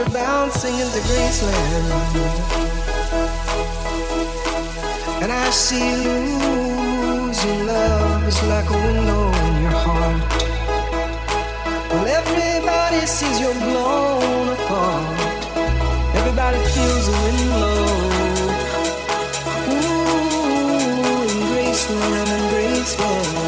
we're bouncing in the graceland. And I see losing love is like a window in your heart. Well, everybody sees you're blown apart. Everybody feels a wind blow. Ooh, in Graceland, in Graceland.